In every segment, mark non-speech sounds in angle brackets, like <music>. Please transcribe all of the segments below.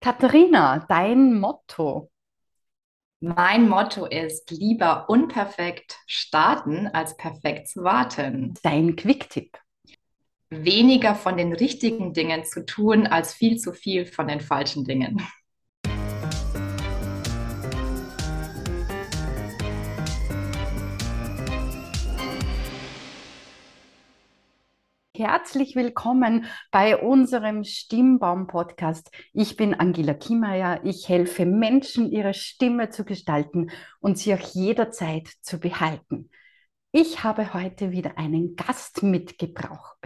Katharina, dein Motto. Mein Motto ist lieber unperfekt starten als perfekt zu warten. Dein Quicktipp. Weniger von den richtigen Dingen zu tun als viel zu viel von den falschen Dingen. Herzlich willkommen bei unserem Stimmbaum-Podcast. Ich bin Angela Kiemeier. Ich helfe Menschen, ihre Stimme zu gestalten und sie auch jederzeit zu behalten. Ich habe heute wieder einen Gast mitgebracht,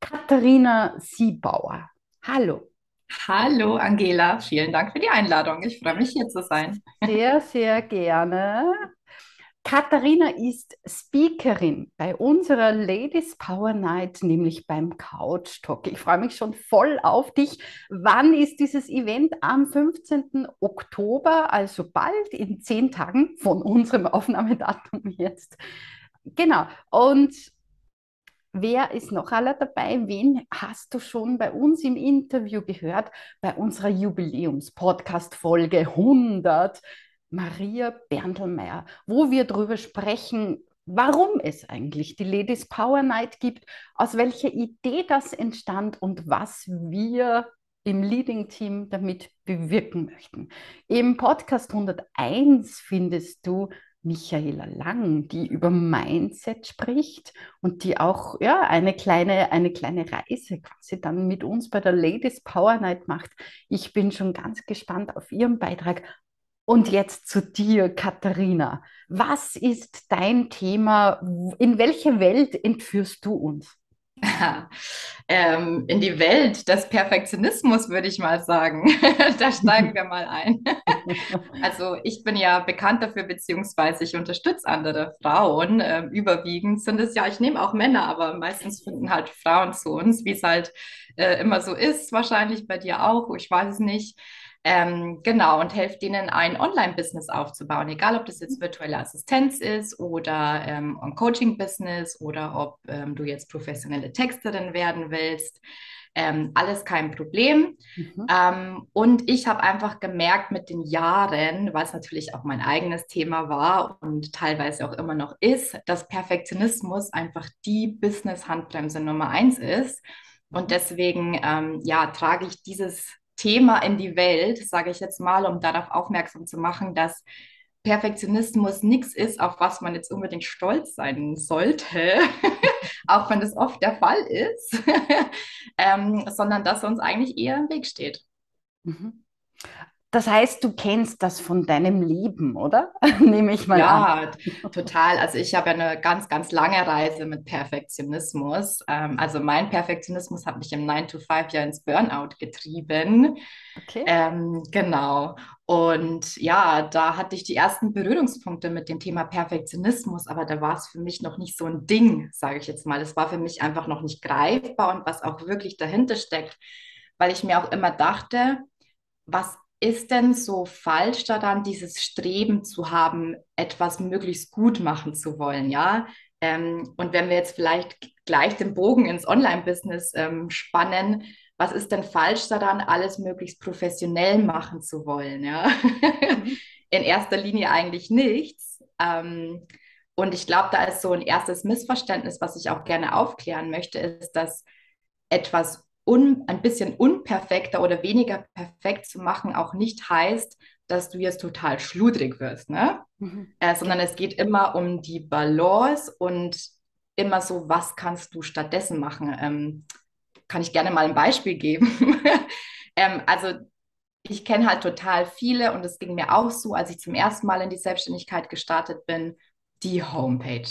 Katharina Siebauer. Hallo. Hallo Angela, vielen Dank für die Einladung. Ich freue mich hier zu sein. Sehr, sehr gerne. Katharina ist Speakerin bei unserer Ladies Power Night, nämlich beim Couch Talk. Ich freue mich schon voll auf dich. Wann ist dieses Event? Am 15. Oktober, also bald in zehn Tagen von unserem Aufnahmedatum jetzt. Genau. Und Wer ist noch alle dabei? Wen hast du schon bei uns im Interview gehört? Bei unserer Jubiläums-Podcast-Folge 100 Maria Berndlmeier, wo wir darüber sprechen, warum es eigentlich die Ladies Power Night gibt, aus welcher Idee das entstand und was wir im Leading Team damit bewirken möchten. Im Podcast 101 findest du Michaela Lang, die über Mindset spricht und die auch ja, eine, kleine, eine kleine Reise quasi dann mit uns bei der Ladies Power Night macht. Ich bin schon ganz gespannt auf ihren Beitrag. Und jetzt zu dir, Katharina. Was ist dein Thema? In welche Welt entführst du uns? <laughs> ähm, in die Welt des Perfektionismus, würde ich mal sagen. <laughs> da steigen wir mal ein. <laughs> also ich bin ja bekannt dafür, beziehungsweise ich unterstütze andere Frauen. Ähm, überwiegend sind es ja, ich nehme auch Männer, aber meistens finden halt Frauen zu uns, wie es halt äh, immer so ist, wahrscheinlich bei dir auch, ich weiß es nicht. Ähm, genau, und helft denen ein Online-Business aufzubauen, egal ob das jetzt virtuelle Assistenz ist oder ähm, ein Coaching-Business oder ob ähm, du jetzt professionelle Texterin werden willst. Ähm, alles kein Problem. Mhm. Ähm, und ich habe einfach gemerkt mit den Jahren, was natürlich auch mein eigenes Thema war und teilweise auch immer noch ist, dass Perfektionismus einfach die Business-Handbremse Nummer eins ist. Und mhm. deswegen ähm, ja, trage ich dieses Thema in die Welt, sage ich jetzt mal, um darauf aufmerksam zu machen, dass Perfektionismus nichts ist, auf was man jetzt unbedingt stolz sein sollte, <laughs> auch wenn das oft der Fall ist, <laughs> ähm, sondern dass er uns eigentlich eher im Weg steht. Mhm. Das heißt, du kennst das von deinem Leben, oder? <laughs> Nehme ich mal ja, an. Ja, total. Also ich habe eine ganz, ganz lange Reise mit Perfektionismus. Ähm, also mein Perfektionismus hat mich im 9-to-5 ja ins Burnout getrieben. Okay. Ähm, genau. Und ja, da hatte ich die ersten Berührungspunkte mit dem Thema Perfektionismus, aber da war es für mich noch nicht so ein Ding, sage ich jetzt mal. Es war für mich einfach noch nicht greifbar und was auch wirklich dahinter steckt, weil ich mir auch immer dachte, was ist denn so falsch daran, dieses Streben zu haben, etwas möglichst gut machen zu wollen, ja? Ähm, und wenn wir jetzt vielleicht gleich den Bogen ins Online-Business ähm, spannen, was ist denn falsch daran, alles möglichst professionell machen zu wollen, ja? <laughs> In erster Linie eigentlich nichts. Ähm, und ich glaube, da ist so ein erstes Missverständnis, was ich auch gerne aufklären möchte, ist, dass etwas un, ein bisschen unperfekter oder weniger perfekt zu machen auch nicht heißt, dass du jetzt total schludrig wirst, ne? Mhm. Äh, sondern es geht immer um die Balance und immer so, was kannst du stattdessen machen? Ähm, kann ich gerne mal ein Beispiel geben. <laughs> ähm, also ich kenne halt total viele und es ging mir auch so, als ich zum ersten Mal in die Selbstständigkeit gestartet bin, die Homepage.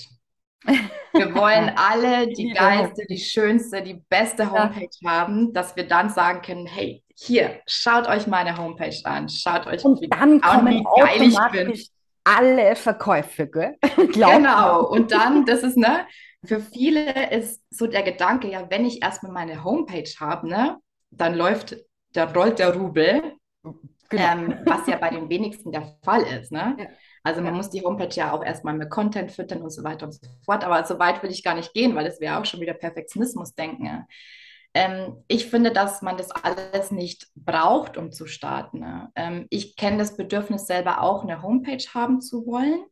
Wir wollen <laughs> alle die geilste, die schönste, die beste Homepage ja. haben, dass wir dann sagen können, hey, hier, schaut euch meine Homepage an, schaut euch und dann an, wie geil ich bin. Alle Verkäufe, gell? <laughs> genau, und dann, das ist, ne, für viele ist so der Gedanke, ja, wenn ich erstmal meine Homepage habe, ne, dann läuft, da rollt der Rubel, genau. ähm, was ja bei den wenigsten der Fall ist, ne? Ja. Also man ja. muss die Homepage ja auch erstmal mit Content füttern und so weiter und so fort. Aber so weit will ich gar nicht gehen, weil das wäre auch schon wieder Perfektionismus denken. ähm, ich finde, dass man das alles nicht braucht, um zu starten. Ne? Ähm, ich kenne das Bedürfnis selber auch, eine Homepage haben zu wollen.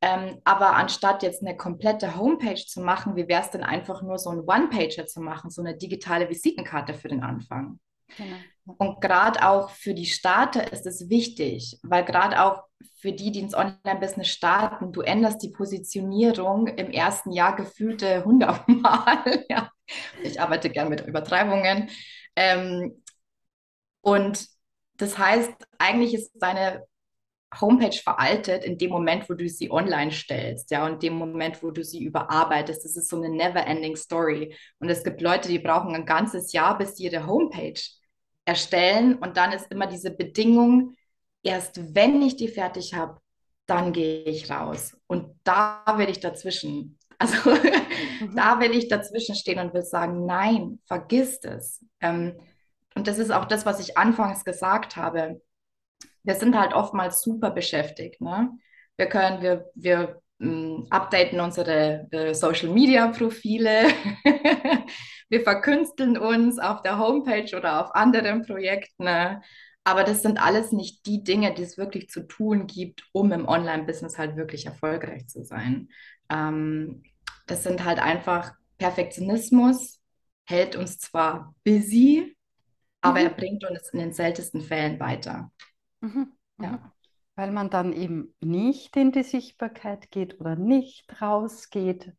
Ähm, aber anstatt jetzt eine komplette Homepage zu machen, wie wäre es denn einfach nur so ein One-Pager zu machen, so eine digitale Visitenkarte für den Anfang? Genau. Und gerade auch für die Starter ist es wichtig, weil gerade auch für die, die ins Online-Business starten, du änderst die Positionierung im ersten Jahr gefühlte hundertmal. <laughs> ja. Ich arbeite gern mit Übertreibungen. Ähm, und das heißt, eigentlich ist deine Homepage veraltet in dem Moment, wo du sie online stellst, ja, und dem Moment, wo du sie überarbeitest. Das ist so eine never-ending Story. Und es gibt Leute, die brauchen ein ganzes Jahr, bis sie ihre Homepage erstellen. Und dann ist immer diese Bedingung, erst wenn ich die fertig habe, dann gehe ich raus. Und da will ich dazwischen. <laughs> Also mhm. da will ich dazwischen stehen und will sagen, nein, vergiss es. Ähm, und das ist auch das, was ich anfangs gesagt habe wir sind halt oftmals super beschäftigt. Ne? Wir können, wir, wir ähm, updaten unsere äh, Social Media Profile. <laughs> wir verkünsteln uns auf der Homepage oder auf anderen Projekten. Ne? Aber das sind alles nicht die Dinge, die es wirklich zu tun gibt, um im Online-Business halt wirklich erfolgreich zu sein. Ähm, das sind halt einfach Perfektionismus, hält uns zwar busy, aber mhm. er bringt uns in den seltensten Fällen weiter. Mhm. Ja. Mhm. Weil man dann eben nicht in die Sichtbarkeit geht oder nicht rausgeht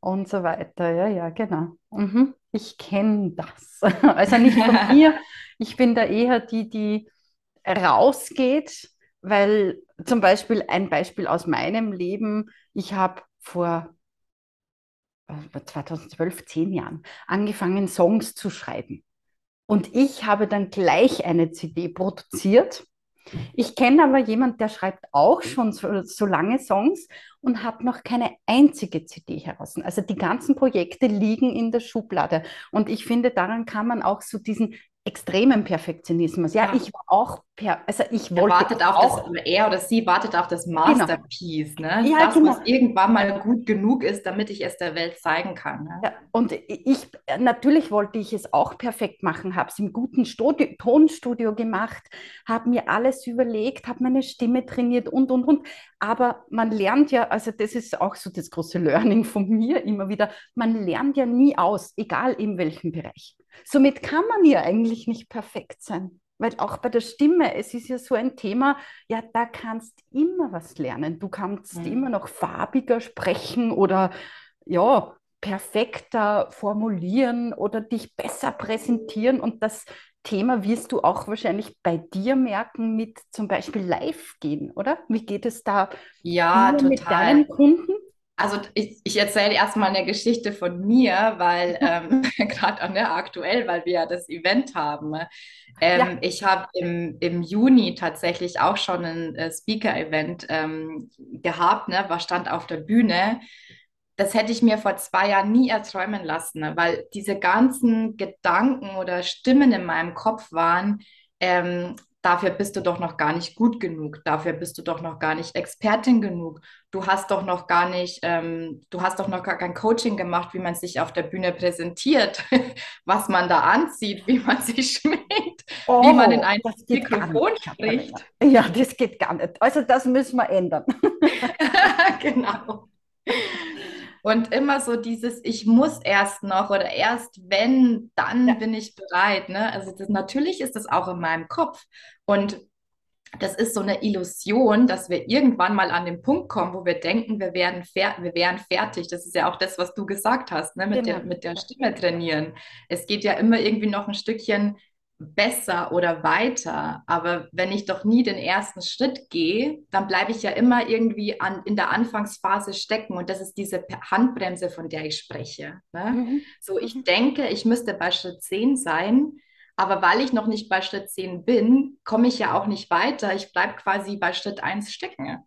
und so weiter. Ja, ja, genau. Mhm. Ich kenne das. <laughs> Also nicht von <laughs> mir. Ich bin da eher die, die rausgeht, weil zum Beispiel ein Beispiel aus meinem Leben, ich habe vor 2012, äh, zehn Jahren angefangen, Songs zu schreiben. Und ich habe dann gleich eine CD produziert ich kenne aber jemanden, der schreibt auch schon so, so lange Songs und hat noch keine einzige CD heraus. Also die ganzen Projekte liegen in der Schublade. Und ich finde, daran kann man auch so diesen extremen Perfektionismus. Ja, ja, ich war auch, per, also ich wollte er wartet auf auch, das, er oder sie wartet auf das genau. Masterpiece, genau. ne? Ja, das, genau. was irgendwann mal gut genug ist, damit ich es der Welt zeigen kann. Ne? Ja, und ich, natürlich wollte ich es auch perfekt machen, habe es im guten Studio, Tonstudio gemacht, habe mir alles überlegt, habe meine Stimme trainiert und, und, und. Aber man lernt ja, also das ist auch so das große Learning von mir immer wieder, man lernt ja nie aus, egal in welchem Bereich. Somit kann man ja eigentlich nicht perfekt sein. Weil auch bei der Stimme, es ist ja so ein Thema, ja, da kannst immer was lernen. Du kannst mhm. immer noch farbiger sprechen oder ja, perfekter formulieren oder dich besser präsentieren. Und das Thema wirst du auch wahrscheinlich bei dir merken mit zum Beispiel Live gehen, oder? Wie geht es da ja, mit deinen Kunden? Also ich, ich erzähle erstmal eine Geschichte von mir, weil <laughs> ähm, <laughs> gerade ne, aktuell, weil wir ja das Event haben. Ähm, ja. Ich habe im, im Juni tatsächlich auch schon ein äh, Speaker-Event ähm, gehabt, ne, war stand auf der Bühne. Das hätte ich mir vor zwei Jahren nie erträumen lassen, ne, weil diese ganzen Gedanken oder Stimmen in meinem Kopf waren, ähm, dafür bist du doch noch gar nicht gut genug, dafür bist du doch noch gar nicht Expertin genug, du hast doch noch gar nicht, ähm, du hast doch noch gar kein Coaching gemacht, wie man sich auf der Bühne präsentiert, <laughs> was man da anzieht, wie man <laughs> sich schminkt, oh, wie man in ein Mikrofon spricht. Ja, das geht gar nicht. Also das müssen wir ändern. <laughs> genau. Und immer so dieses, ich muss erst noch oder erst wenn, dann ja. bin ich bereit. Ne? Also das, natürlich ist das auch in meinem Kopf. Und das ist so eine Illusion, dass wir irgendwann mal an den Punkt kommen, wo wir denken, wir, werden wir wären fertig. Das ist ja auch das, was du gesagt hast, ne? mit, genau. der, mit der Stimme trainieren. Es geht ja immer irgendwie noch ein Stückchen besser oder weiter. Aber wenn ich doch nie den ersten Schritt gehe, dann bleibe ich ja immer irgendwie an, in der Anfangsphase stecken. Und das ist diese Handbremse, von der ich spreche. Ne? Mhm. So, ich mhm. denke, ich müsste bei Schritt 10 sein. Aber weil ich noch nicht bei Schritt 10 bin, komme ich ja auch nicht weiter. Ich bleibe quasi bei Schritt 1 stecken. Ja.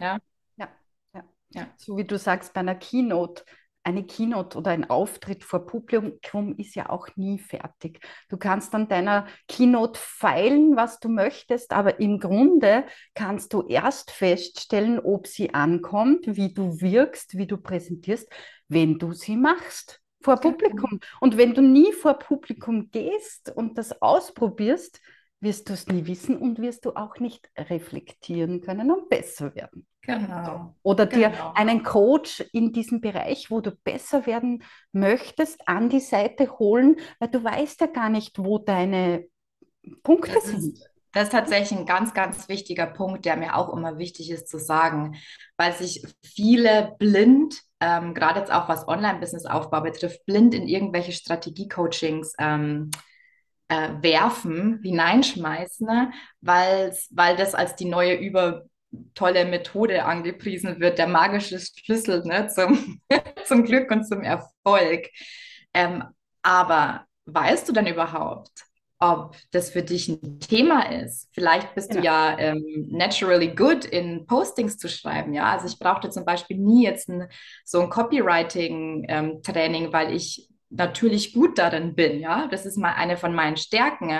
Ja. ja. ja. ja. So wie du sagst, bei einer Keynote, eine Keynote oder ein Auftritt vor Publikum ist ja auch nie fertig. Du kannst an deiner Keynote feilen, was du möchtest, aber im Grunde kannst du erst feststellen, ob sie ankommt, wie du wirkst, wie du präsentierst, wenn du sie machst vor Publikum. Und wenn du nie vor Publikum gehst und das ausprobierst, wirst du es nie wissen und wirst du auch nicht reflektieren können und besser werden. Genau. Oder dir genau. einen Coach in diesem Bereich, wo du besser werden möchtest, an die Seite holen, weil du weißt ja gar nicht, wo deine Punkte das sind. Ist, das ist tatsächlich ein ganz, ganz wichtiger Punkt, der mir auch immer wichtig ist zu sagen, weil sich viele blind, ähm, gerade jetzt auch was Online-Business-Aufbau betrifft, blind in irgendwelche Strategie-Coachings ähm, äh, werfen, hineinschmeißen, ne? weil das als die neue über tolle Methode angepriesen wird, der magische Schlüssel ne, zum, <laughs> zum Glück und zum Erfolg. Ähm, aber weißt du denn überhaupt, ob das für dich ein Thema ist? Vielleicht bist genau. du ja ähm, naturally good in Postings zu schreiben, ja. Also ich brauchte zum Beispiel nie jetzt ein, so ein Copywriting-Training, ähm, weil ich natürlich gut darin bin, ja. Das ist mal eine von meinen Stärken.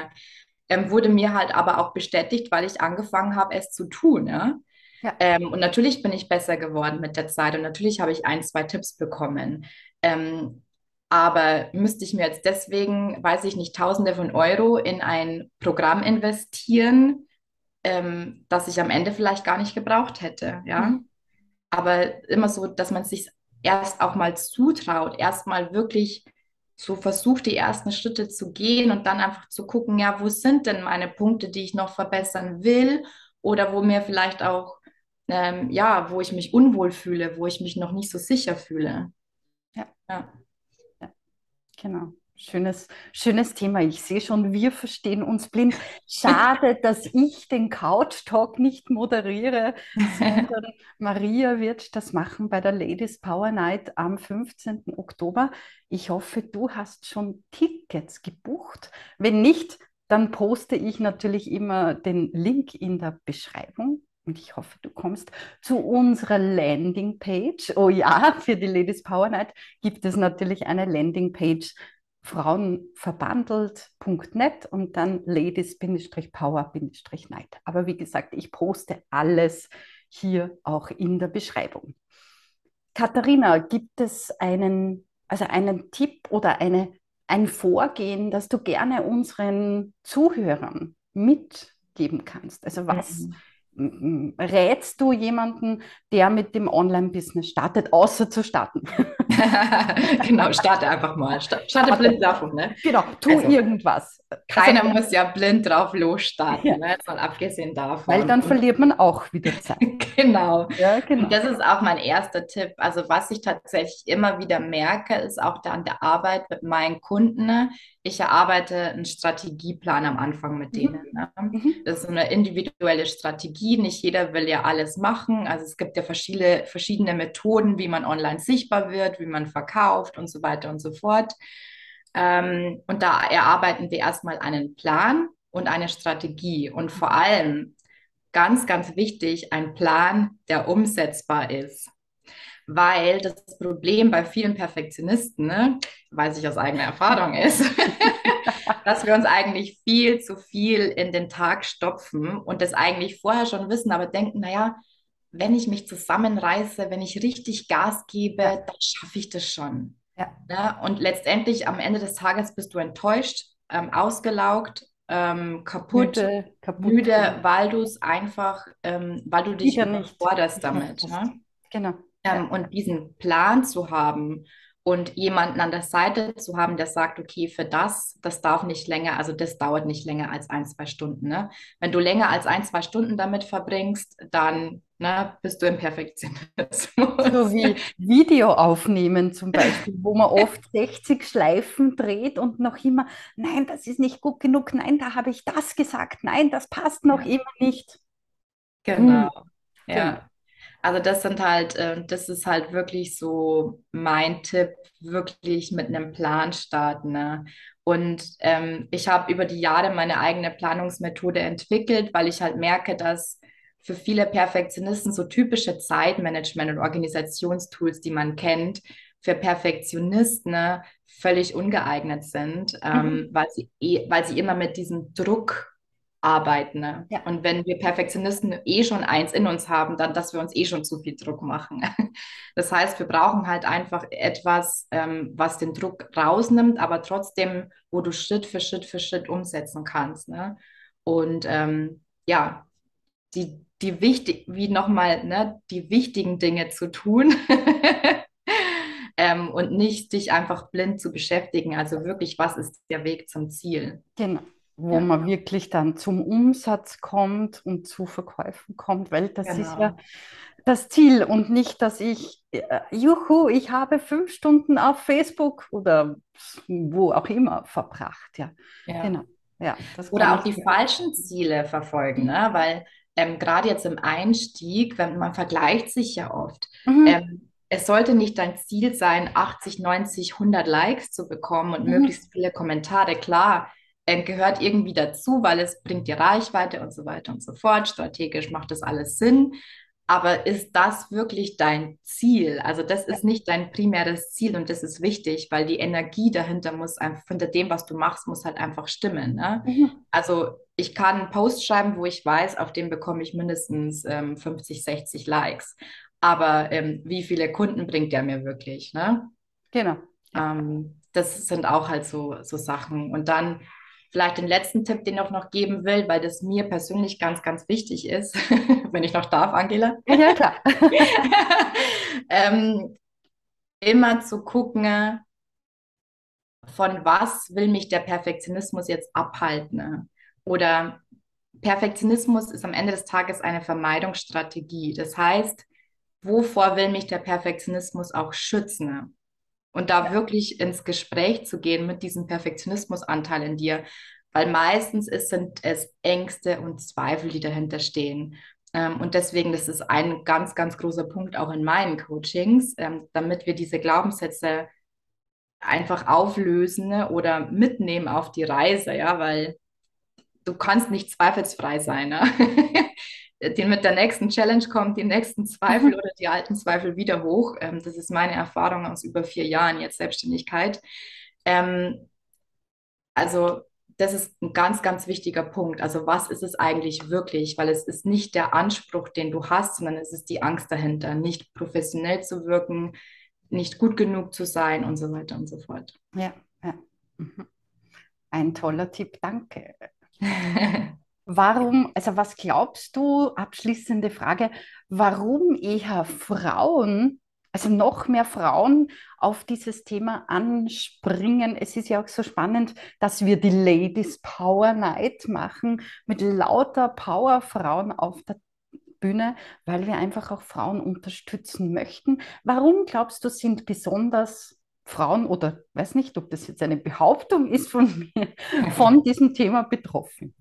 Ähm, wurde mir halt aber auch bestätigt, weil ich angefangen habe, es zu tun, ja. ja. Ähm, und natürlich bin ich besser geworden mit der Zeit und natürlich habe ich ein, zwei Tipps bekommen. Ähm, aber müsste ich mir jetzt deswegen, weiß ich nicht, Tausende von Euro in ein Programm investieren, ähm, das ich am Ende vielleicht gar nicht gebraucht hätte, ja. Mhm. Aber immer so, dass man sich erst auch mal zutraut, erst mal wirklich so versucht, die ersten Schritte zu gehen und dann einfach zu gucken, ja, wo sind denn meine Punkte, die ich noch verbessern will oder wo mir vielleicht auch, ähm, ja, wo ich mich unwohl fühle, wo ich mich noch nicht so sicher fühle. Ja. ja. ja. Genau. Schönes, schönes Thema. Ich sehe schon, wir verstehen uns blind. Schade, <laughs> dass ich den Couch Talk nicht moderiere, sondern <laughs> Maria wird das machen bei der Ladies Power Night am 15. Oktober. Ich hoffe, du hast schon Tickets gebucht. Wenn nicht, dann poste ich natürlich immer den Link in der Beschreibung. Und ich hoffe, du kommst zu unserer Landingpage. Oh ja, für die Ladies Power Night gibt es natürlich eine Landingpage frauenverbandelt.net und dann ladies-power-night. Aber wie gesagt, ich poste alles hier auch in der Beschreibung. Katharina, gibt es einen, also einen Tipp oder eine, ein Vorgehen, das du gerne unseren Zuhörern mitgeben kannst? Also was, mhm rätst du jemanden, der mit dem Online-Business startet, außer zu starten? <laughs> genau, starte einfach mal. Starte blind davon, ne? Genau, tu also, irgendwas. Keiner also, muss ja blind drauf losstarten, ja. ne? mal abgesehen davon. Weil dann verliert man auch wieder Zeit. <laughs> genau. Ja, genau. Und das ist auch mein erster Tipp. Also was ich tatsächlich immer wieder merke, ist auch da an der Arbeit mit meinen Kunden. Ne? Ich erarbeite einen Strategieplan am Anfang mit mhm. denen. Ne? Mhm. Das ist eine individuelle Strategie. Nicht jeder will ja alles machen. Also es gibt ja verschiedene, verschiedene Methoden, wie man online sichtbar wird, wie man verkauft und so weiter und so fort. Ähm, und da erarbeiten wir erstmal einen Plan und eine Strategie und vor allem ganz, ganz wichtig, ein Plan, der umsetzbar ist. Weil das Problem bei vielen Perfektionisten, ne, weiß ich aus eigener Erfahrung ist, <laughs> <laughs> dass wir uns eigentlich viel zu viel in den Tag stopfen und das eigentlich vorher schon wissen, aber denken, naja, wenn ich mich zusammenreiße, wenn ich richtig Gas gebe, dann schaffe ich das schon. Ja. ja. Und letztendlich am Ende des Tages bist du enttäuscht, ähm, ausgelaugt, ähm, kaputt, müde, kaputt, müde weil du es einfach, ähm, weil du dich überforderst damit. Ne? Genau. Ähm, und diesen Plan zu haben und jemanden an der Seite zu haben, der sagt, okay, für das, das darf nicht länger, also das dauert nicht länger als ein, zwei Stunden. Ne? Wenn du länger als ein, zwei Stunden damit verbringst, dann ne, bist du im Perfektionismus. So wie Video aufnehmen zum Beispiel, wo man oft 60 Schleifen dreht und noch immer, nein, das ist nicht gut genug, nein, da habe ich das gesagt, nein, das passt noch immer nicht. Genau. Hm. Ja. Also das sind halt, äh, das ist halt wirklich so mein Tipp, wirklich mit einem Plan starten. Ne? Und ähm, ich habe über die Jahre meine eigene Planungsmethode entwickelt, weil ich halt merke, dass für viele Perfektionisten so typische Zeitmanagement- und Organisationstools, die man kennt, für Perfektionisten ne, völlig ungeeignet sind, ähm, mhm. weil, sie, eh, weil sie immer mit diesem Druck arbeiten. Ne? Ja. Und wenn wir Perfektionisten eh schon eins in uns haben, dann, dass wir uns eh schon zu viel Druck machen. <laughs> Das heißt, wir brauchen halt einfach etwas, ähm, was den Druck rausnimmt, aber trotzdem, wo du Schritt für Schritt für Schritt umsetzen kannst. Ne? Und ähm, ja, die, die wichtig, wie nochmal, ne, die wichtigen Dinge zu tun. <laughs> ähm, und nicht dich einfach blind zu beschäftigen. Also wirklich, was ist der Weg zum Ziel? Genau wo ja. man wirklich dann zum Umsatz kommt und zu Verkäufen kommt, weil das genau. ist ja das Ziel und nicht, dass ich, äh, juhu, ich habe fünf Stunden auf Facebook oder wo auch immer verbracht. Ja, ja. genau. Ja, oder auch die ja. falschen Ziele verfolgen, ne? weil ähm, gerade jetzt im Einstieg, wenn man vergleicht sich ja oft, mhm. ähm, es sollte nicht dein Ziel sein, 80, 90, 100 Likes zu bekommen und mhm. möglichst viele Kommentare. Klar, äh, gehört irgendwie dazu, weil es bringt dir Reichweite und so weiter und so fort. Strategisch macht das alles Sinn. Aber ist das wirklich dein Ziel? Also das ist nicht dein primäres Ziel und das ist wichtig, weil die Energie dahinter muss einfach, hinter dem, was du machst, muss halt einfach stimmen. Ne? Mhm. Also ich kann einen Post schreiben, wo ich weiß, auf dem bekomme ich mindestens ähm, 50, 60 Likes. Aber ähm, wie viele Kunden bringt der mir wirklich? Ne? Genau. Ähm, das sind auch halt so, so Sachen. Und dann Vielleicht den letzten Tipp, den ich noch geben will, weil das mir persönlich ganz, ganz wichtig ist, <laughs> wenn ich noch darf, Angela. Ja, klar. <laughs> ähm, immer zu gucken, von was will mich der Perfektionismus jetzt abhalten? Oder Perfektionismus ist am Ende des Tages eine Vermeidungsstrategie. Das heißt, wovor will mich der Perfektionismus auch schützen? Und da wirklich ins Gespräch zu gehen mit diesem Perfektionismusanteil in dir, weil meistens ist, sind es Ängste und Zweifel, die dahinter stehen. Ähm, und deswegen, das ist ein ganz, ganz großer Punkt auch in meinen Coachings, ähm, damit wir diese Glaubenssätze einfach auflösen ne, oder mitnehmen auf die Reise, ja, weil du kannst nicht zweifelsfrei sein. Ne? <laughs> die mit der nächsten Challenge kommt die nächsten Zweifel oder die alten Zweifel wieder hoch. Ähm, das ist meine Erfahrung aus über vier Jahren jetzt Selbstständigkeit. Ähm, also das ist ein ganz, ganz wichtiger Punkt. Also was ist es eigentlich wirklich? Weil es ist nicht der Anspruch, den du hast, sondern es ist die Angst dahinter, nicht professionell zu wirken, nicht gut genug zu sein und so weiter und so fort. Ja, ja. Mhm. Ein toller Tipp, danke. <laughs> Warum, also was glaubst du, abschließende Frage, warum eher Frauen, also noch mehr Frauen auf dieses Thema anspringen? Es ist ja auch so spannend, dass wir die Ladies Power Night machen mit lauter Powerfrauen auf der Bühne, weil wir einfach auch Frauen unterstützen möchten. Warum glaubst du, sind besonders Frauen oder weiß nicht, ob das jetzt eine Behauptung ist von mir, <laughs> von diesem Thema betroffen?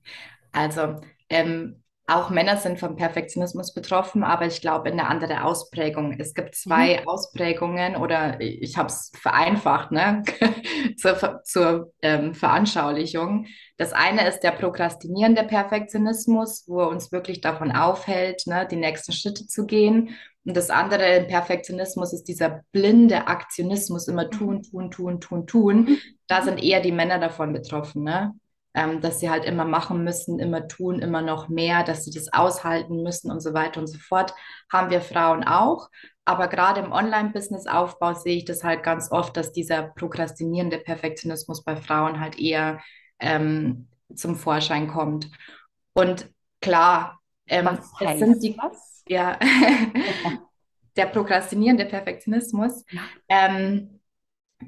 Also ähm, auch Männer sind vom Perfektionismus betroffen, aber ich glaube in eine andere Ausprägung. Es gibt zwei mhm. Ausprägungen oder ich habe es vereinfacht ne? <laughs> zur, zur ähm, Veranschaulichung. Das eine ist der prokrastinierende Perfektionismus, wo er uns wirklich davon aufhält, ne, die nächsten Schritte zu gehen. Und das andere im Perfektionismus ist dieser blinde Aktionismus, immer tun, tun, tun, tun, tun. Da sind eher die Männer davon betroffen. Ne? Ähm, dass sie halt immer machen müssen, immer tun, immer noch mehr, dass sie das aushalten müssen und so weiter und so fort, haben wir Frauen auch. Aber gerade im Online-Business-Aufbau sehe ich das halt ganz oft, dass dieser prokrastinierende Perfektionismus bei Frauen halt eher ähm, zum Vorschein kommt. Und klar, ähm, es sind die, was? ja, <laughs> der prokrastinierende Perfektionismus. Ähm,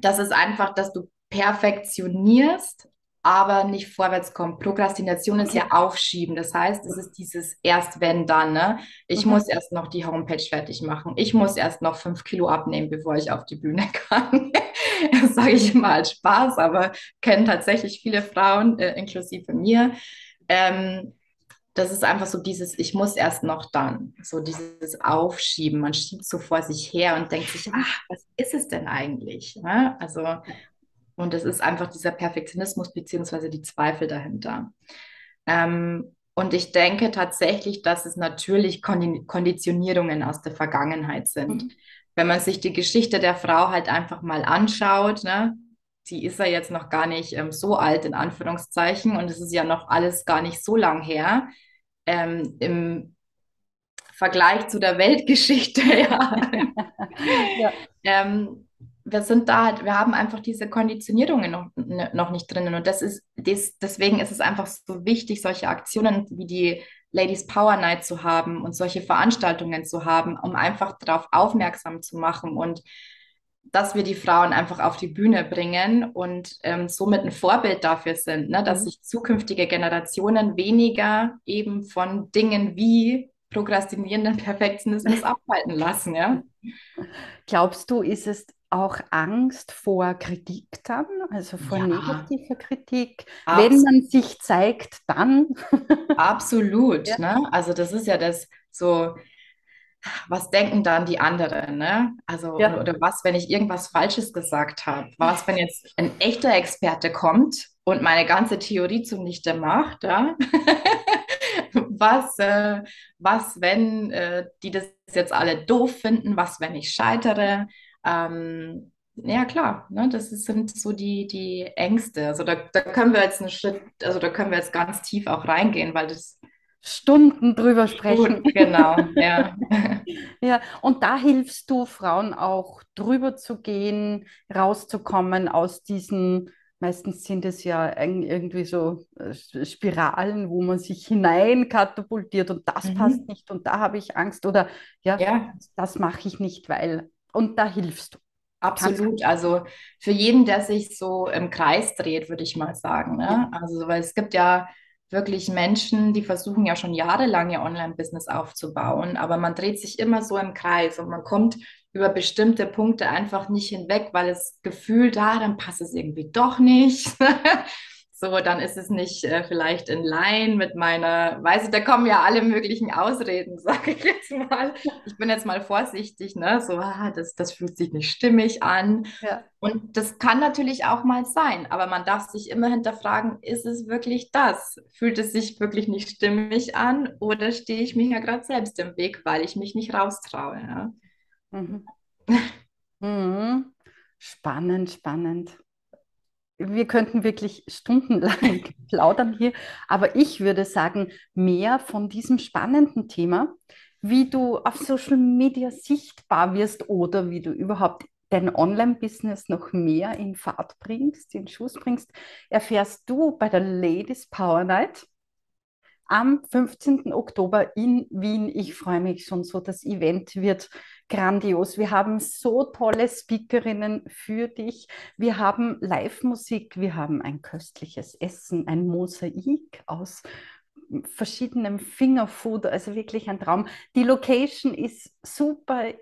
das ist einfach, dass du perfektionierst aber nicht vorwärts kommt. Prokrastination ist ja aufschieben. Das heißt, es ist dieses erst wenn dann. Ne? Ich mhm. muss erst noch die Homepage fertig machen. Ich muss erst noch fünf Kilo abnehmen, bevor ich auf die Bühne <laughs> kann. das sage ich immer als Spaß, aber kennen tatsächlich viele Frauen, äh, inklusive mir. Ähm, das ist einfach so dieses, ich muss erst noch dann, so dieses Aufschieben. Man schiebt so vor sich her und denkt sich, ach, was ist es denn eigentlich? Ne? Also und es ist einfach dieser Perfektionismus beziehungsweise die Zweifel dahinter. Ähm, und ich denke tatsächlich, dass es natürlich Konditionierungen aus der Vergangenheit sind. Mhm. Wenn man sich die Geschichte der Frau halt einfach mal anschaut, ne, die ist ja jetzt noch gar nicht ähm, so alt, in Anführungszeichen, und es ist ja noch alles gar nicht so lang her. Ähm, Im Vergleich zu der Weltgeschichte, <laughs> ja. <laughs> ja. Ähm, wir sind da halt, wir haben einfach diese Konditionierungen noch, ne, noch nicht drinnen. Und das ist, das, deswegen ist es einfach so wichtig, solche Aktionen wie die Ladies Power Night zu haben und solche Veranstaltungen zu haben, um einfach darauf aufmerksam zu machen und dass wir die Frauen einfach auf die Bühne bringen und ähm, somit ein Vorbild dafür sind, ne? dass mhm. sich zukünftige Generationen weniger eben von Dingen wie prokrastinierenden Perfektionismus <laughs> abhalten lassen. Ja? Glaubst du, ist es auch Angst vor Kritik dann, also vor ja. negativer Kritik, Abs wenn man sich zeigt, dann? Absolut. <laughs> Ja. Ne? Also das ist ja das so, was denken dann die anderen? Ne? Also ja. oder, was, wenn ich irgendwas Falsches gesagt habe? Was, wenn jetzt ein echter Experte kommt und meine ganze Theorie zunichte macht? Ja? <laughs> was, äh, was, wenn äh, die das jetzt alle doof finden? Was, wenn ich scheitere? Ähm, ja, klar, ne, das sind so die, die Ängste. Also da, da können wir jetzt einen Schritt, also da können wir jetzt ganz tief auch reingehen, weil das Stunden drüber sprechen. Gut, genau, ja. <laughs> ja, und da hilfst du Frauen auch drüber zu gehen, rauszukommen aus diesen, meistens sind es ja irgendwie so äh, Spiralen, wo man sich hinein katapultiert und das mhm. passt nicht und da habe ich Angst oder ja, ja. das mache ich nicht, weil und da hilfst du. Absolut. Also für jeden, der sich so im Kreis dreht, würde ich mal sagen. Ne? Also, weil es gibt ja wirklich Menschen, die versuchen ja schon jahrelang ihr Online-Business aufzubauen, aber man dreht sich immer so im Kreis und man kommt über bestimmte Punkte einfach nicht hinweg, weil es gefühlt, ah, dann passt es irgendwie doch nicht. <laughs> so, dann ist es nicht äh, vielleicht in Line mit meiner, weißt du, da kommen ja alle möglichen Ausreden, <laughs> sage ich jetzt mal. Ich bin jetzt mal vorsichtig, ne? So, ah, das, das fühlt sich nicht stimmig an. Ja. Und das kann natürlich auch mal sein, aber man darf sich immer hinterfragen, ist es wirklich das? Fühlt es sich wirklich nicht stimmig an oder stehe ich mir ja gerade selbst im Weg, weil ich mich nicht raustraue? Ja? Mhm. <laughs> mhm. Spannend, spannend wir könnten wirklich stundenlang <laughs> plaudern hier, aber ich würde sagen, mehr von diesem spannenden Thema, wie du auf Social Media sichtbar wirst oder wie du überhaupt dein Online-Business noch mehr in Fahrt bringst, in Schuss bringst, erfährst du bei der Ladies Power Night am 15. Oktober in Wien. Ich freue mich schon so. Das Event wird grandios. Wir haben so tolle Speakerinnen für dich. Wir haben Live-Musik, wir haben ein köstliches Essen, ein Mosaik aus verschiedenem Fingerfood, also wirklich ein Traum. Die Location ist super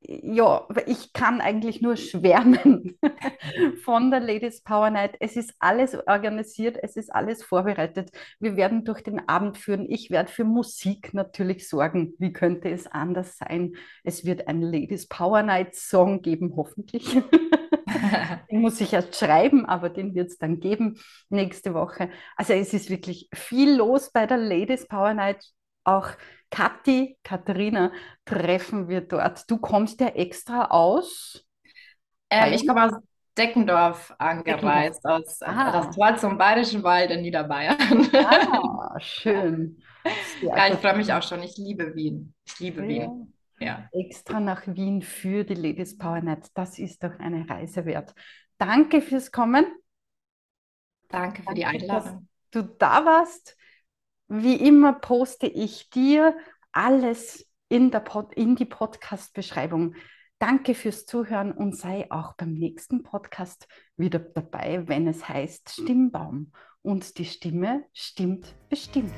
ja, ich kann eigentlich nur schwärmen <laughs> von der Ladies Power Night. Es ist alles organisiert, es ist alles vorbereitet. Wir werden durch den Abend führen. Ich werde für Musik natürlich sorgen. Wie könnte es anders sein? Es wird ein Ladies Power Night Song geben, hoffentlich. <laughs> den muss ich erst schreiben, aber den wird es dann geben nächste Woche. Also es ist wirklich viel los bei der Ladies Power Night. Auch Kathi, Katharina treffen wir dort. Du kommst ja extra aus? Ähm, ich komme aus Deckendorf angereist, aus ah. das Tor zum Bayerischen Wald in Niederbayern. Ah, <laughs> schön. ja, ich freue mich auch schon. Ich liebe Wien. Ich liebe ja. Wien. Ja. Extra nach Wien für die Ladies Power Night. Das ist doch eine Reise wert. Danke fürs Kommen. Danke für die Einladung. Dass du da warst. Wie immer poste ich dir alles in, der Pod in die Podcast-Beschreibung. Danke fürs Zuhören und sei auch beim nächsten Podcast wieder dabei, wenn es heißt Stimmbaum. Und die Stimme stimmt bestimmt.